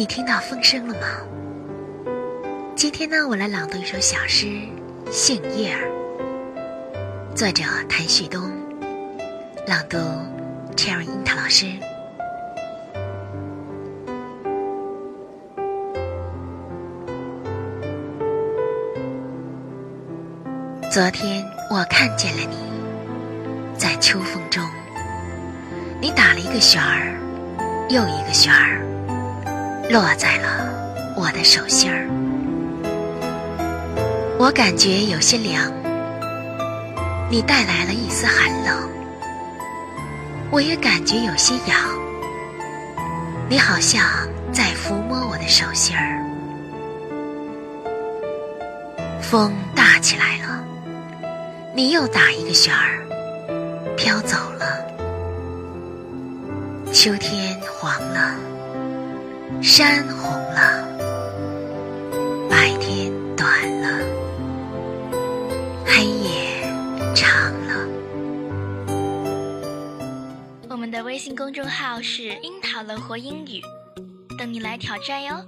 你听到风声了吗？今天呢，我来朗读一首小诗《杏叶儿》，作者谭旭东，朗读 Cherry 樱桃老师。昨天我看见了你，在秋风中，你打了一个旋儿，又一个旋儿。落在了我的手心儿，我感觉有些凉。你带来了一丝寒冷，我也感觉有些痒。你好像在抚摸我的手心儿。风大起来了，你又打一个旋儿，飘走了。秋天黄了。山红了，白天短了，黑夜长了。我们的微信公众号是“樱桃乐活英语”，等你来挑战哟。